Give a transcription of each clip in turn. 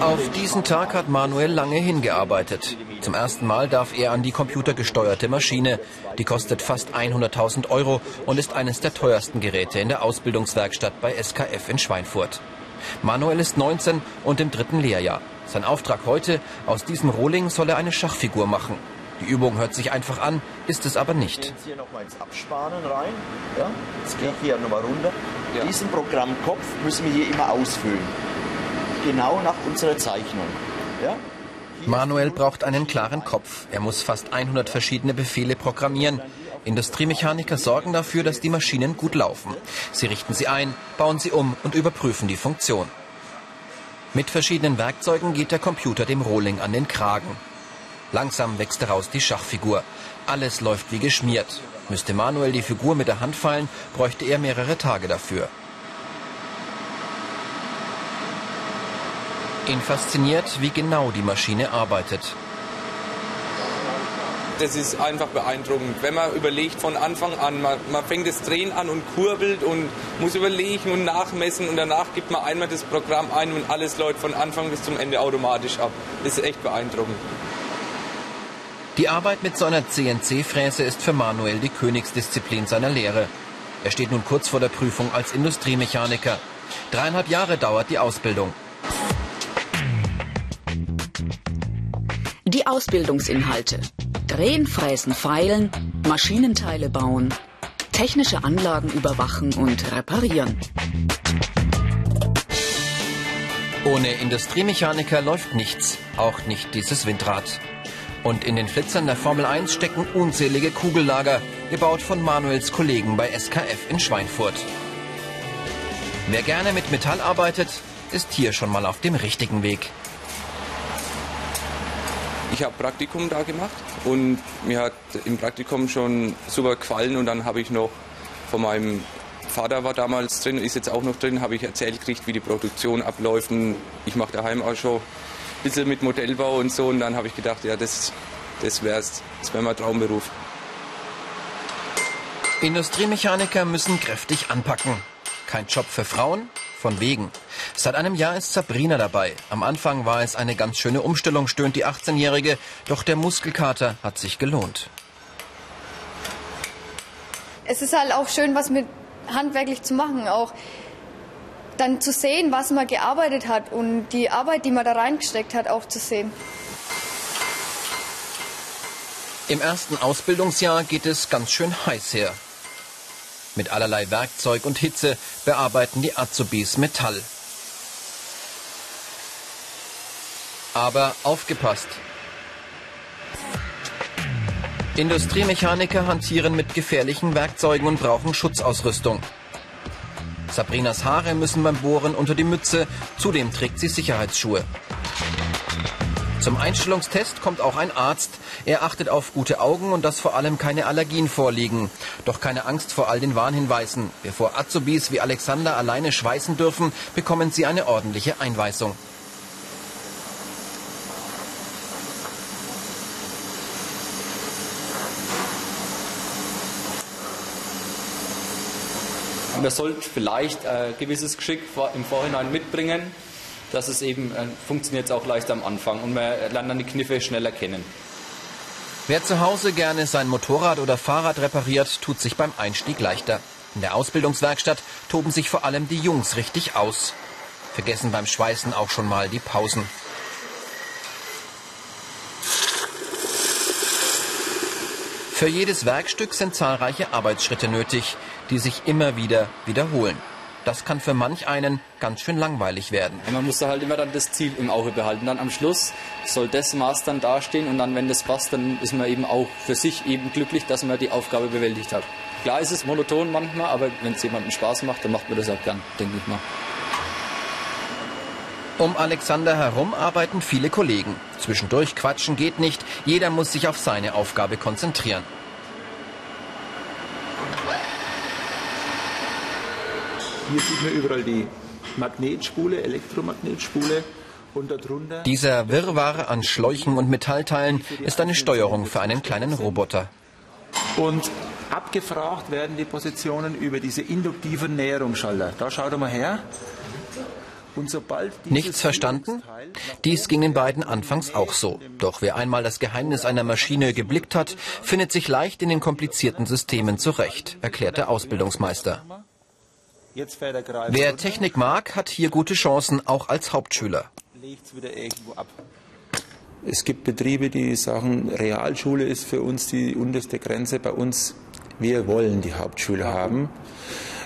Auf diesen Tag hat Manuel lange hingearbeitet. Zum ersten Mal darf er an die computergesteuerte Maschine. Die kostet fast 100.000 Euro und ist eines der teuersten Geräte in der Ausbildungswerkstatt bei SKF in Schweinfurt. Manuel ist 19 und im dritten Lehrjahr. Sein Auftrag heute, aus diesem Rohling soll er eine Schachfigur machen. Die Übung hört sich einfach an, ist es aber nicht. Jetzt hier nochmal ins Abspannen rein. Ja? Jetzt gehe ich hier nochmal runter. Diesen Programmkopf müssen wir hier immer ausfüllen. Genau nach unserer Zeichnung. Ja? Manuel braucht einen klaren Kopf. Er muss fast 100 verschiedene Befehle programmieren. Industriemechaniker sorgen dafür, dass die Maschinen gut laufen. Sie richten sie ein, bauen sie um und überprüfen die Funktion. Mit verschiedenen Werkzeugen geht der Computer dem Rohling an den Kragen. Langsam wächst daraus die Schachfigur. Alles läuft wie geschmiert. Müsste Manuel die Figur mit der Hand fallen, bräuchte er mehrere Tage dafür. Ihn fasziniert, wie genau die Maschine arbeitet. Das ist einfach beeindruckend. Wenn man überlegt von Anfang an, man, man fängt das Drehen an und kurbelt und muss überlegen und nachmessen und danach gibt man einmal das Programm ein und alles läuft von Anfang bis zum Ende automatisch ab. Das ist echt beeindruckend. Die Arbeit mit so einer CNC-Fräse ist für Manuel die Königsdisziplin seiner Lehre. Er steht nun kurz vor der Prüfung als Industriemechaniker. Dreieinhalb Jahre dauert die Ausbildung. Die Ausbildungsinhalte. Drehen, fräsen, feilen, Maschinenteile bauen, technische Anlagen überwachen und reparieren. Ohne Industriemechaniker läuft nichts, auch nicht dieses Windrad. Und in den Flitzern der Formel 1 stecken unzählige Kugellager, gebaut von Manuels Kollegen bei SKF in Schweinfurt. Wer gerne mit Metall arbeitet, ist hier schon mal auf dem richtigen Weg. Ich habe Praktikum da gemacht und mir hat im Praktikum schon super gefallen und dann habe ich noch von meinem Vater war damals drin, ist jetzt auch noch drin, habe ich erzählt gekriegt, wie die Produktion abläuft. Ich mache daheim auch schon ein bisschen mit Modellbau und so und dann habe ich gedacht, ja, das, das wäre das wär mein Traumberuf. Industriemechaniker müssen kräftig anpacken. Kein Job für Frauen? Von wegen. Seit einem Jahr ist Sabrina dabei. Am Anfang war es eine ganz schöne Umstellung, stöhnt die 18-Jährige. Doch der Muskelkater hat sich gelohnt. Es ist halt auch schön, was mit handwerklich zu machen. Auch dann zu sehen, was man gearbeitet hat und die Arbeit, die man da reingesteckt hat, auch zu sehen. Im ersten Ausbildungsjahr geht es ganz schön heiß her. Mit allerlei Werkzeug und Hitze bearbeiten die Azubis Metall. Aber aufgepasst! Industriemechaniker hantieren mit gefährlichen Werkzeugen und brauchen Schutzausrüstung. Sabrinas Haare müssen beim Bohren unter die Mütze, zudem trägt sie Sicherheitsschuhe. Zum Einstellungstest kommt auch ein Arzt. Er achtet auf gute Augen und dass vor allem keine Allergien vorliegen. Doch keine Angst vor all den Warnhinweisen. Bevor Azubis wie Alexander alleine schweißen dürfen, bekommen sie eine ordentliche Einweisung. Man sollte vielleicht ein gewisses Geschick im Vorhinein mitbringen, dass es eben äh, funktioniert auch leichter am Anfang und man lernt dann die Kniffe schneller kennen. Wer zu Hause gerne sein Motorrad oder Fahrrad repariert, tut sich beim Einstieg leichter. In der Ausbildungswerkstatt toben sich vor allem die Jungs richtig aus. Vergessen beim Schweißen auch schon mal die Pausen. Für jedes Werkstück sind zahlreiche Arbeitsschritte nötig, die sich immer wieder wiederholen. Das kann für manch einen ganz schön langweilig werden. Man muss da halt immer dann das Ziel im Auge behalten. Dann am Schluss soll das Maß dann dastehen und dann, wenn das passt, dann ist man eben auch für sich eben glücklich, dass man die Aufgabe bewältigt hat. Klar ist es monoton manchmal, aber wenn es jemandem Spaß macht, dann macht man das auch gern, denke ich mal. Um Alexander herum arbeiten viele Kollegen. Zwischendurch quatschen geht nicht. Jeder muss sich auf seine Aufgabe konzentrieren. Hier sieht man überall die Magnetspule, Elektromagnetspule. Und darunter Dieser Wirrwarr an Schläuchen und Metallteilen ist eine Steuerung für einen kleinen Roboter. Und abgefragt werden die Positionen über diese induktiven Näherungsschalter. Da schaut mal her. Nichts verstanden? Dies ging den beiden anfangs auch so. Doch wer einmal das Geheimnis einer Maschine geblickt hat, findet sich leicht in den komplizierten Systemen zurecht, erklärt der Ausbildungsmeister. Wer Technik mag, hat hier gute Chancen, auch als Hauptschüler. Es gibt Betriebe, die sagen, Realschule ist für uns die unterste Grenze. Bei uns, wir wollen die Hauptschule haben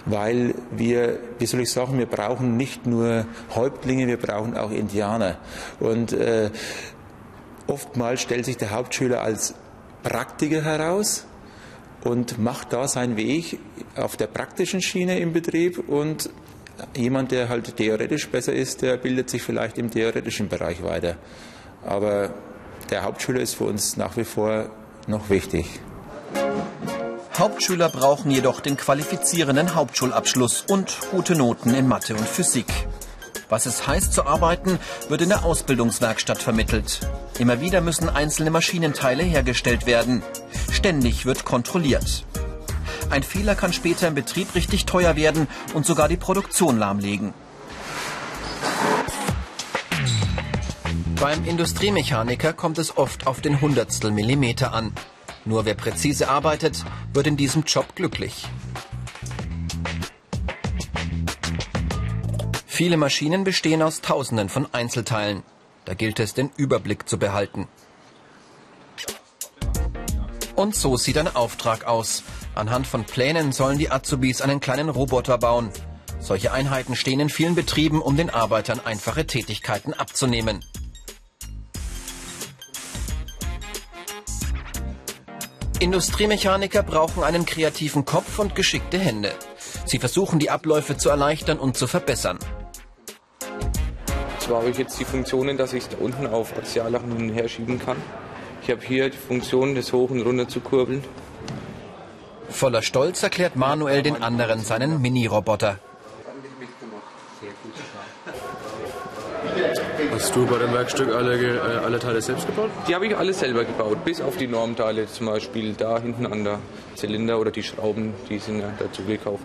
weil wir, wie soll ich sagen, wir brauchen nicht nur Häuptlinge, wir brauchen auch Indianer. Und äh, oftmals stellt sich der Hauptschüler als Praktiker heraus und macht da seinen Weg auf der praktischen Schiene im Betrieb und jemand, der halt theoretisch besser ist, der bildet sich vielleicht im theoretischen Bereich weiter. Aber der Hauptschüler ist für uns nach wie vor noch wichtig. Hauptschüler brauchen jedoch den qualifizierenden Hauptschulabschluss und gute Noten in Mathe und Physik. Was es heißt zu arbeiten, wird in der Ausbildungswerkstatt vermittelt. Immer wieder müssen einzelne Maschinenteile hergestellt werden. Ständig wird kontrolliert. Ein Fehler kann später im Betrieb richtig teuer werden und sogar die Produktion lahmlegen. Beim Industriemechaniker kommt es oft auf den Hundertstel Millimeter an. Nur wer präzise arbeitet, wird in diesem Job glücklich. Viele Maschinen bestehen aus Tausenden von Einzelteilen. Da gilt es, den Überblick zu behalten. Und so sieht ein Auftrag aus. Anhand von Plänen sollen die Azubis einen kleinen Roboter bauen. Solche Einheiten stehen in vielen Betrieben, um den Arbeitern einfache Tätigkeiten abzunehmen. Industriemechaniker brauchen einen kreativen Kopf und geschickte Hände. Sie versuchen die Abläufe zu erleichtern und zu verbessern. Zwar habe ich jetzt die Funktionen, dass ich es da unten auf Axiallachen hin und her schieben kann. Ich habe hier die Funktion, das hoch und runter zu kurbeln. Voller Stolz erklärt Manuel den anderen seinen Mini-Roboter. Hast du bei dem Werkstück alle, äh, alle Teile selbst gebaut? Die habe ich alle selber gebaut, bis auf die Normteile, zum Beispiel da hinten an der Zylinder oder die Schrauben, die sind ja dazu gekauft.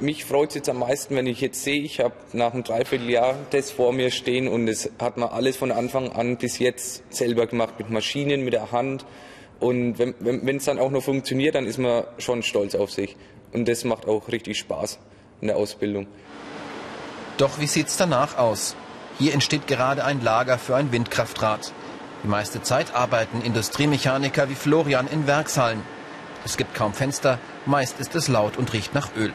Mich freut es jetzt am meisten, wenn ich jetzt sehe, ich habe nach einem Dreivierteljahr das vor mir stehen und es hat man alles von Anfang an bis jetzt selber gemacht, mit Maschinen, mit der Hand. Und wenn es wenn, dann auch noch funktioniert, dann ist man schon stolz auf sich. Und das macht auch richtig Spaß in der Ausbildung. Doch wie sieht es danach aus? Hier entsteht gerade ein Lager für ein Windkraftrad. Die meiste Zeit arbeiten Industriemechaniker wie Florian in Werkshallen. Es gibt kaum Fenster, meist ist es laut und riecht nach Öl.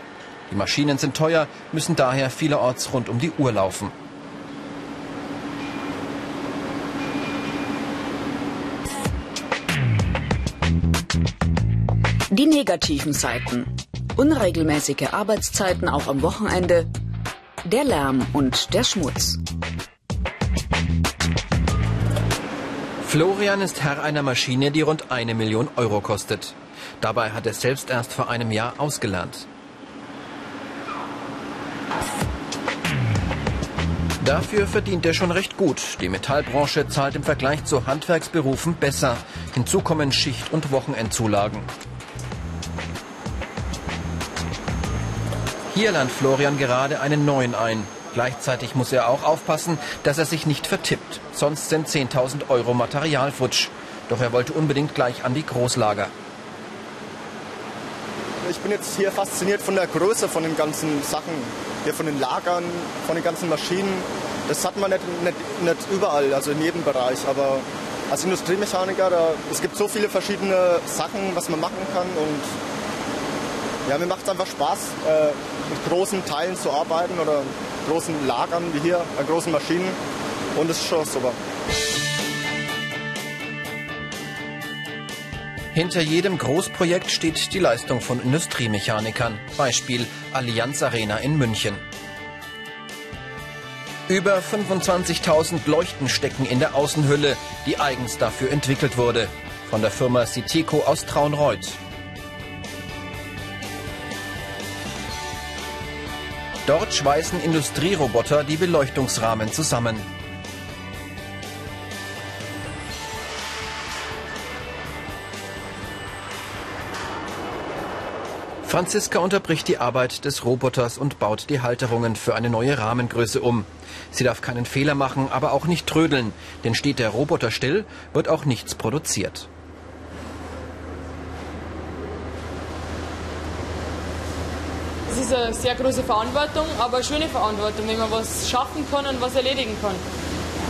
Die Maschinen sind teuer, müssen daher vielerorts rund um die Uhr laufen. Die negativen Seiten. Unregelmäßige Arbeitszeiten auch am Wochenende, der Lärm und der Schmutz. Florian ist Herr einer Maschine, die rund eine Million Euro kostet. Dabei hat er selbst erst vor einem Jahr ausgelernt. Dafür verdient er schon recht gut. Die Metallbranche zahlt im Vergleich zu Handwerksberufen besser. Hinzu kommen Schicht- und Wochenendzulagen. Hier lernt Florian gerade einen neuen ein. Gleichzeitig muss er auch aufpassen, dass er sich nicht vertippt. Sonst sind 10.000 Euro Material futsch. Doch er wollte unbedingt gleich an die Großlager. Ich bin jetzt hier fasziniert von der Größe von den ganzen Sachen. Hier von den Lagern, von den ganzen Maschinen. Das hat man nicht, nicht, nicht überall, also in jedem Bereich. Aber als Industriemechaniker, da, es gibt so viele verschiedene Sachen, was man machen kann. Und ja, mir macht es einfach Spaß, äh, mit großen Teilen zu arbeiten oder großen Lagern wie hier, bei großen Maschinen. Und es ist schon super. Hinter jedem Großprojekt steht die Leistung von Industriemechanikern. Beispiel Allianz Arena in München. Über 25.000 Leuchten stecken in der Außenhülle, die eigens dafür entwickelt wurde. Von der Firma Citeco aus Traunreuth. Dort schweißen Industrieroboter die Beleuchtungsrahmen zusammen. Franziska unterbricht die Arbeit des Roboters und baut die Halterungen für eine neue Rahmengröße um. Sie darf keinen Fehler machen, aber auch nicht trödeln, denn steht der Roboter still, wird auch nichts produziert. Ist eine sehr große Verantwortung, aber eine schöne Verantwortung, wenn man was schaffen kann und was erledigen kann.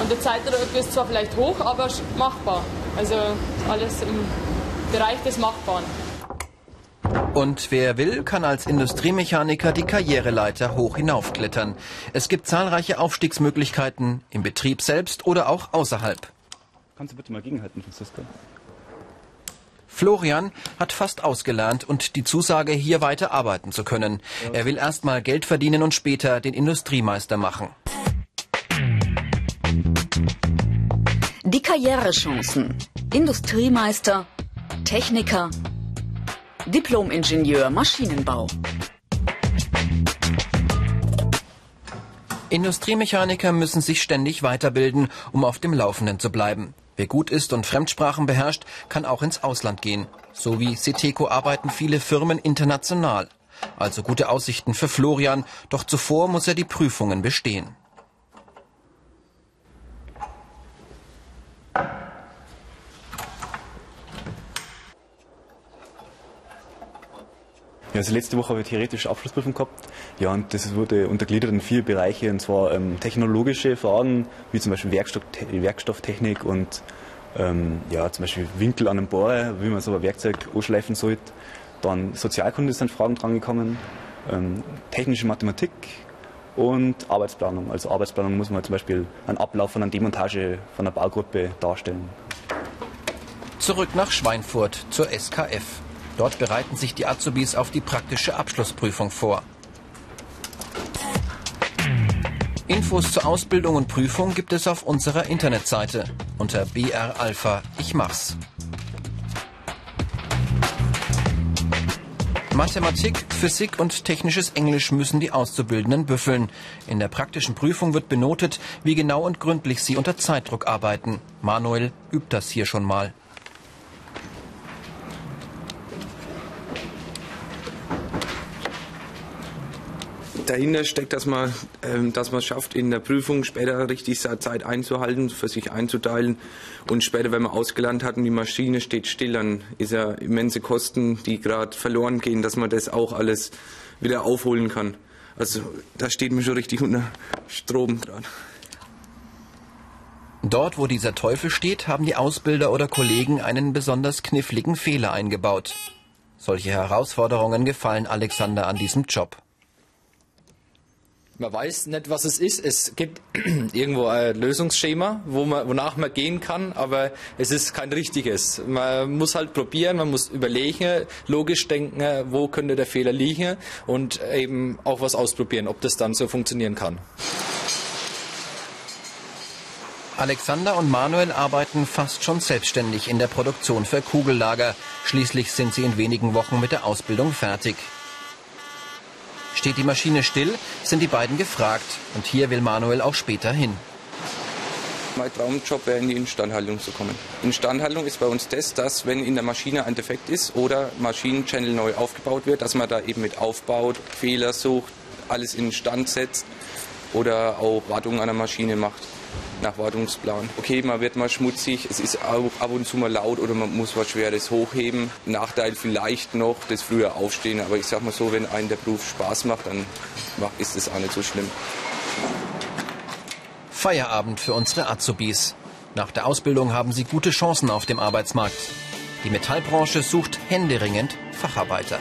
Und der Zeitdruck ist zwar vielleicht hoch, aber machbar. Also alles im Bereich des Machbaren. Und wer will, kann als Industriemechaniker die Karriereleiter hoch hinaufklettern. Es gibt zahlreiche Aufstiegsmöglichkeiten im Betrieb selbst oder auch außerhalb. Kannst du bitte mal gegenhalten, Franziska? Florian hat fast ausgelernt und die Zusage, hier weiter arbeiten zu können. Er will erst mal Geld verdienen und später den Industriemeister machen. Die Karrierechancen. Industriemeister, Techniker, Diplomingenieur Maschinenbau. Industriemechaniker müssen sich ständig weiterbilden, um auf dem Laufenden zu bleiben. Wer gut ist und Fremdsprachen beherrscht, kann auch ins Ausland gehen. So wie Ceteco arbeiten viele Firmen international. Also gute Aussichten für Florian, doch zuvor muss er die Prüfungen bestehen. Also letzte Woche habe ich theoretische Abschlussprüfung gehabt. Ja, und das wurde untergliedert in vier Bereiche, und zwar ähm, technologische Fragen, wie zum Beispiel Werkstoff, Werkstofftechnik und ähm, ja, zum Beispiel Winkel an einem Bohrer, wie man so ein Werkzeug anschleifen sollte. Dann Sozialkunde sind Fragen drangekommen, ähm, technische Mathematik und Arbeitsplanung. Also Arbeitsplanung muss man zum Beispiel einen Ablauf von einer Demontage von einer Baugruppe darstellen. Zurück nach Schweinfurt zur SKF. Dort bereiten sich die Azubis auf die praktische Abschlussprüfung vor. Infos zur Ausbildung und Prüfung gibt es auf unserer Internetseite unter BR Alpha Ich mach's. Mathematik, Physik und technisches Englisch müssen die Auszubildenden büffeln. In der praktischen Prüfung wird benotet, wie genau und gründlich sie unter Zeitdruck arbeiten. Manuel übt das hier schon mal. Dahinter steckt, dass man ähm, schafft, in der Prüfung später richtig Zeit einzuhalten, für sich einzuteilen. Und später, wenn man ausgelernt hat und die Maschine steht still, dann ist ja immense Kosten, die gerade verloren gehen, dass man das auch alles wieder aufholen kann. Also da steht mir schon richtig unter Strom dran. Dort, wo dieser Teufel steht, haben die Ausbilder oder Kollegen einen besonders kniffligen Fehler eingebaut. Solche Herausforderungen gefallen Alexander an diesem Job. Man weiß nicht, was es ist. Es gibt irgendwo ein Lösungsschema, wo man, wonach man gehen kann, aber es ist kein richtiges. Man muss halt probieren, man muss überlegen, logisch denken, wo könnte der Fehler liegen und eben auch was ausprobieren, ob das dann so funktionieren kann. Alexander und Manuel arbeiten fast schon selbstständig in der Produktion für Kugellager. Schließlich sind sie in wenigen Wochen mit der Ausbildung fertig. Steht die Maschine still, sind die beiden gefragt. Und hier will Manuel auch später hin. Mein Traumjob wäre, in die Instandhaltung zu kommen. Instandhaltung ist bei uns das, dass wenn in der Maschine ein Defekt ist oder Maschinenchannel neu aufgebaut wird, dass man da eben mit aufbaut, Fehler sucht, alles in Stand setzt oder auch Wartung an der Maschine macht nach Wartungsplan. Okay, man wird mal schmutzig, es ist auch ab und zu mal laut oder man muss was Schweres hochheben. Nachteil vielleicht noch das frühe Aufstehen, aber ich sag mal so, wenn einem der Beruf Spaß macht, dann ist es auch nicht so schlimm. Feierabend für unsere Azubis. Nach der Ausbildung haben sie gute Chancen auf dem Arbeitsmarkt. Die Metallbranche sucht händeringend Facharbeiter.